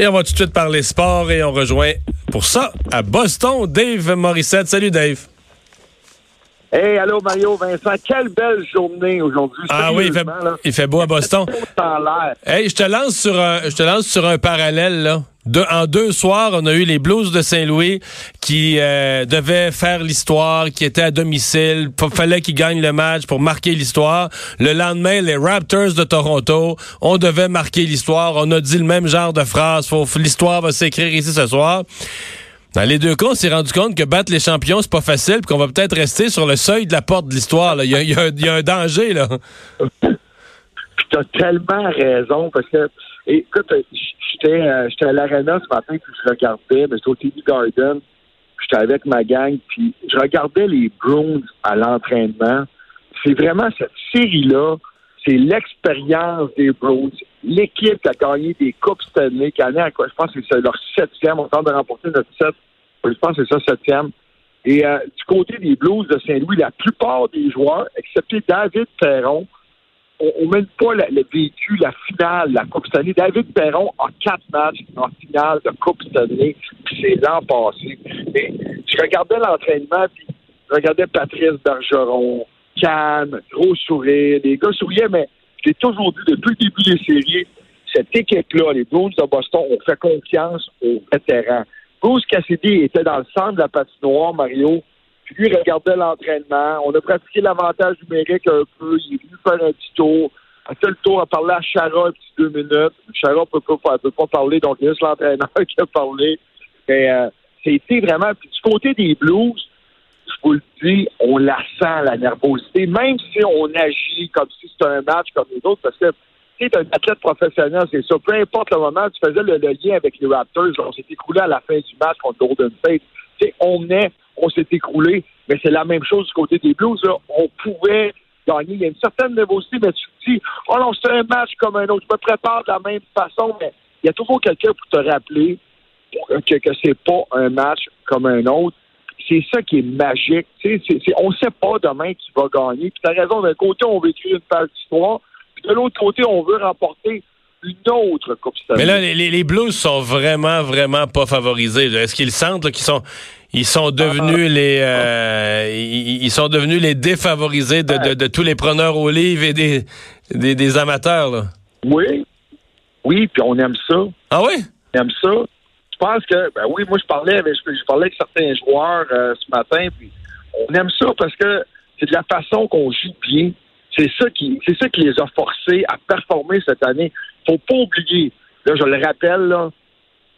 Et on va tout de suite parler sport et on rejoint pour ça à Boston Dave Morissette. Salut Dave. Hey, allô Mario Vincent, quelle belle journée aujourd'hui. Ah oui, il fait, il fait beau à Boston. Hey, je te lance sur un, je te lance sur un parallèle là. De, en deux soirs, on a eu les Blues de Saint-Louis qui euh, devaient faire l'histoire, qui étaient à domicile. Fallait qu'ils gagnent le match pour marquer l'histoire. Le lendemain, les Raptors de Toronto, on devait marquer l'histoire. On a dit le même genre de phrase. L'histoire va s'écrire ici ce soir. Dans les deux cas, on s'est rendu compte que battre les champions, c'est pas facile, puis qu'on va peut-être rester sur le seuil de la porte de l'histoire. Il y, y, y a, un danger, là. tu as tellement raison, parce que, écoute, j'étais euh, j'étais à l'Arena ce matin, puis je regardais, ben, j'étais au TV Garden, j'étais avec ma gang, puis je regardais les Bruins à l'entraînement. C'est vraiment cette série-là, c'est l'expérience des Bruins. L'équipe qui a gagné des Coupes cette année, qui a à quoi, je pense que c'est leur septième, on tente de remporter notre sept, je pense que c'est ça, septième. Et euh, du côté des Blues de Saint-Louis, la plupart des joueurs, excepté David Perron, on ne mène pas le, vécu, la finale, la Coupe année. David Perron a quatre matchs en finale de Coupe année, puis c'est l'an passé. Mais je regardais l'entraînement, puis je regardais Patrice Bergeron, calme, gros sourire. Les gars souriaient, mais j'ai toujours dit depuis le début des séries, cette équipe-là, les Blues de Boston, ont fait confiance aux vétérans. Bruce Cassidy était dans le centre de la patinoire, Mario. Lui regardait l'entraînement. On a pratiqué l'avantage numérique un peu. Il est venu faire un petit tour. A fait le tour à parler à Chara un petit deux minutes. Chara ne peut pas, peut pas parler, donc il y a juste l'entraîneur qui a parlé. Mais euh, c'était vraiment. Puis du côté des Blues, je vous le dis, on la sent, la nervosité, même si on agit comme si c'était un match comme les autres, parce que tu es un athlète professionnel, c'est ça. Peu importe le moment, tu faisais le, lien avec les Raptors, on s'est écroulé à la fin du match contre Golden State. sais, on est, on s'est écroulé, mais c'est la même chose du côté des Blues. On pouvait gagner. Il y a une certaine nervosité, mais tu te dis, oh non, c'est un match comme un autre. Je me prépare de la même façon, mais il y a toujours quelqu'un pour te rappeler que, que c'est pas un match comme un autre c'est ça qui est magique. on ne sait pas demain qui va gagner. Puis tu as raison, d'un côté, on veut écrire une page d'histoire, puis de l'autre côté, on veut remporter une autre Coupe Mais là, les, les, Blues sont vraiment, vraiment pas favorisés. Est-ce qu'ils sentent qu'ils sont ils sont devenus ah. les euh, ils, sont devenus les défavorisés de, de, tous les preneurs au livre et des, des, des amateurs là? Oui. Oui, puis on aime ça. Ah oui? On aime ça je pense que, ben oui, moi, je parlais avec, je, parlais avec certains joueurs euh, ce matin, puis on aime ça parce que c'est de la façon qu'on joue bien. C'est ça qui, les a forcés à performer cette année. Faut pas oublier, là, je le rappelle,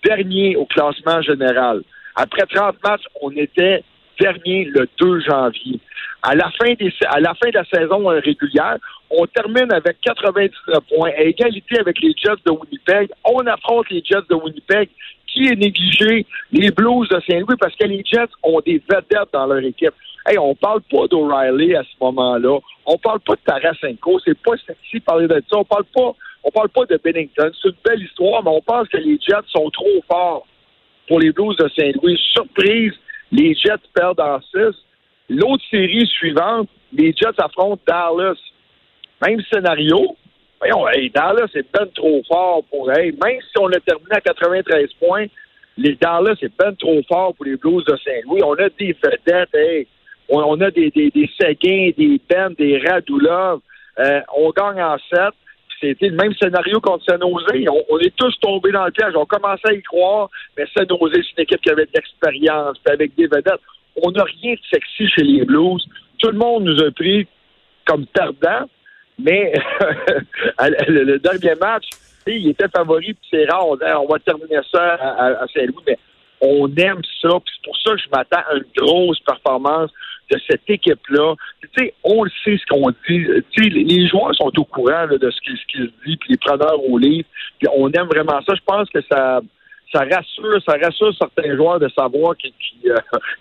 dernier au classement général. Après 30 matchs, on était dernier le 2 janvier. À la fin, à la, fin de la saison régulière, on termine avec 99 points, à égalité avec les Jets de Winnipeg. On affronte les Jets de Winnipeg qui est négligé? Les Blues de Saint-Louis parce que les Jets ont des vedettes dans leur équipe. Hey, on parle pas d'O'Reilly à ce moment-là. On parle pas de Tarasenko. C'est pas sexy parler de ça. On parle pas, on parle pas de Bennington. C'est une belle histoire, mais on pense que les Jets sont trop forts pour les Blues de Saint-Louis. Surprise, les Jets perdent en 6. L'autre série suivante, les Jets affrontent Dallas. Même scénario, Voyons, hey, Dallas c'est ben trop fort pour. Hey, même si on a terminé à 93 points, les Dallas c'est ben trop fort pour les Blues de Saint-Louis. On a des vedettes, hey. On, a des, des, des Seguin, des Ben, des Radulov. Euh, on gagne en 7. C'était le même scénario contre San Jose. On, est tous tombés dans le piège. On commençait à y croire, mais San Jose, c'est une équipe qui avait de l'expérience, avec des vedettes. On n'a rien de sexy chez les Blues. Tout le monde nous a pris comme perdants. Mais le, dernier match, il était favori, puis c'est rare. On, va terminer ça à, Saint-Louis, mais on aime ça. c'est pour ça que je m'attends à une grosse performance. de cette équipe-là. Tu sais, on le sait ce qu'on dit. Tu sais, les joueurs sont au courant de ce qui, ce qui se puis les preneurs au livre. Puis on aime vraiment ça. Je pense que ça ça rassure, ça rassure certains joueurs de savoir qu'ils ne euh,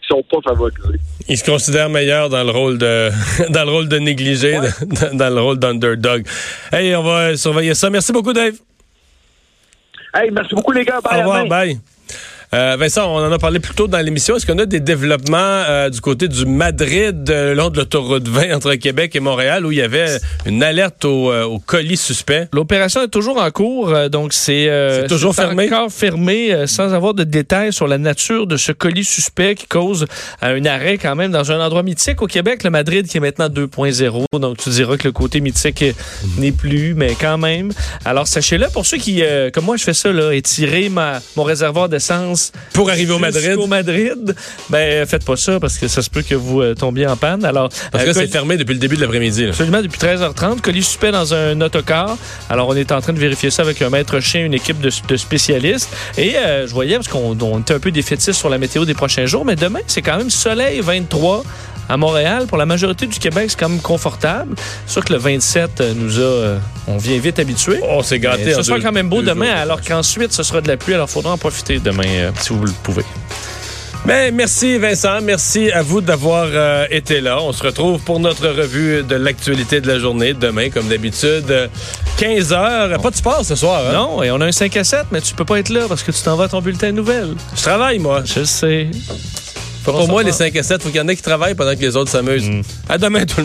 sont pas favorisés. Ils se considèrent meilleurs dans le rôle de dans le rôle de négligé, dans, le rôle d'underdog. Hey, on va surveiller ça. Merci beaucoup, Dave. Hey, merci beaucoup, les gars. Bye. Au revoir, bye. Euh, Vincent, on en a parlé plus tôt dans l'émission. Est-ce qu'on a des développements euh, du côté du Madrid, le long de l'autoroute 20 entre Québec et Montréal, où il y avait une alerte au, euh, colis suspect? L'opération est toujours en cours, donc c'est toujours fermé? encore fermé, sans avoir de détails sur la nature de ce colis suspect qui cause un arrêt quand même dans un endroit mythique au Québec, le Madrid qui est maintenant 2.0. Donc tu diras que le côté mythique n'est plus, mais quand même. Alors sachez-le, pour ceux qui, comme moi je fais ça, là, étirer ma, mon réservoir d'essence pour arriver au Madrid. Au Madrid, ben faites pas ça parce que ça se peut que vous euh, tombiez en panne. Alors parce que euh, c'est fermé depuis le début de l'après-midi. Absolument depuis 13h30, colis suspect dans un autocar. Alors on est en train de vérifier ça avec un maître chien, une équipe de, spécialistes et euh, je voyais parce qu'on était un peu défaitiste sur la météo des prochains jours, mais demain c'est quand même soleil 23 à Montréal. Pour la majorité du Québec, c'est quand même confortable. C'est sûr que le 27 nous a. on vient vite habitué. Oh, c'est gâté. ce sera quand même beau demain, alors qu'ensuite, ce sera de la pluie. Alors, il faudra en profiter demain, euh, si vous le pouvez. Ben, merci Vincent, merci à vous d'avoir euh, été là. On se retrouve pour notre revue de l'actualité de la journée demain, comme d'habitude, 15 heures. Pas de sport ce soir. Hein? Non, et on a un 5 à 7, mais tu peux pas être là parce que tu t'en vas à ton bulletin de nouvelles. Je travaille, moi. Je sais. Pour moi, les 5 à 7, faut qu'il y en ait qui travaillent pendant que les autres s'amusent. Mm. À demain, tout le monde.